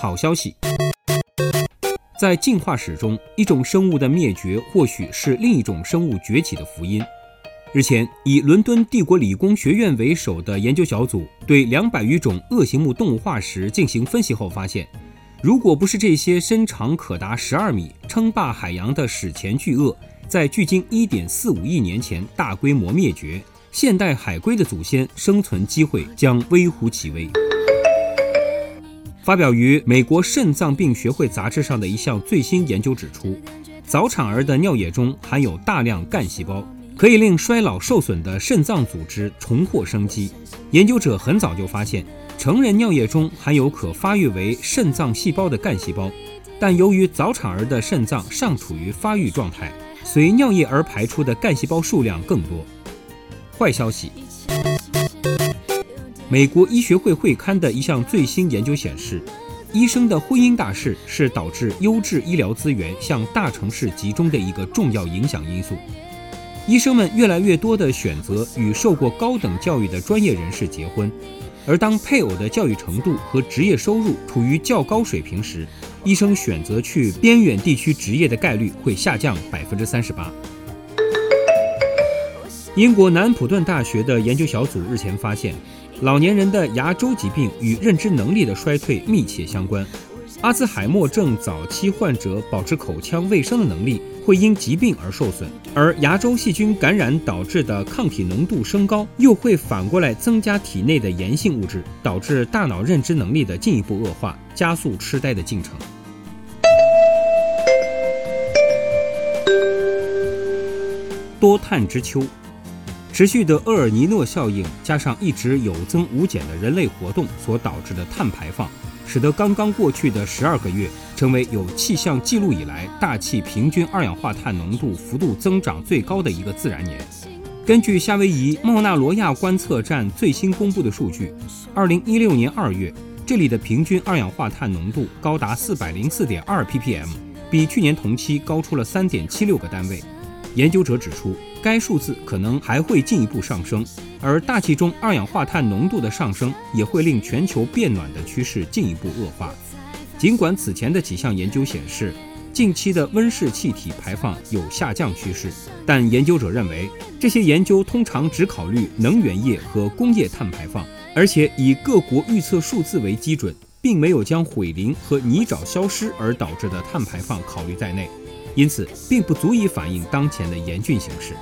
好消息。在进化史中，一种生物的灭绝或许是另一种生物崛起的福音。日前，以伦敦帝国理工学院为首的研究小组对两百余种恶形目动物化石进行分析后发现，如果不是这些身长可达十二米、称霸海洋的史前巨鳄在距今一点四五亿年前大规模灭绝，现代海龟的祖先生存机会将微乎其微。发表于美国肾脏病学会杂志上的一项最新研究指出，早产儿的尿液中含有大量干细胞。可以令衰老受损的肾脏组织重获生机。研究者很早就发现，成人尿液中含有可发育为肾脏细胞的干细胞，但由于早产儿的肾脏尚处于发育状态，随尿液而排出的干细胞数量更多。坏消息：美国医学会会刊的一项最新研究显示，医生的婚姻大事是导致优质医疗资源向大城市集中的一个重要影响因素。医生们越来越多的选择与受过高等教育的专业人士结婚，而当配偶的教育程度和职业收入处于较高水平时，医生选择去边远地区执业的概率会下降百分之三十八。英国南普顿大学的研究小组日前发现，老年人的牙周疾病与认知能力的衰退密切相关。阿兹海默症早期患者保持口腔卫生的能力会因疾病而受损，而牙周细菌感染导致的抗体浓度升高，又会反过来增加体内的炎性物质，导致大脑认知能力的进一步恶化，加速痴呆的进程。多碳之秋，持续的厄尔尼诺效应加上一直有增无减的人类活动所导致的碳排放。使得刚刚过去的十二个月成为有气象记录以来大气平均二氧化碳浓度幅度增长最高的一个自然年。根据夏威夷茂纳罗亚观测站最新公布的数据，二零一六年二月这里的平均二氧化碳浓度高达四百零四点二 ppm，比去年同期高出了三点七六个单位。研究者指出，该数字可能还会进一步上升，而大气中二氧化碳浓度的上升也会令全球变暖的趋势进一步恶化。尽管此前的几项研究显示，近期的温室气体排放有下降趋势，但研究者认为，这些研究通常只考虑能源业和工业碳排放，而且以各国预测数字为基准，并没有将毁林和泥沼消失而导致的碳排放考虑在内。因此，并不足以反映当前的严峻形势。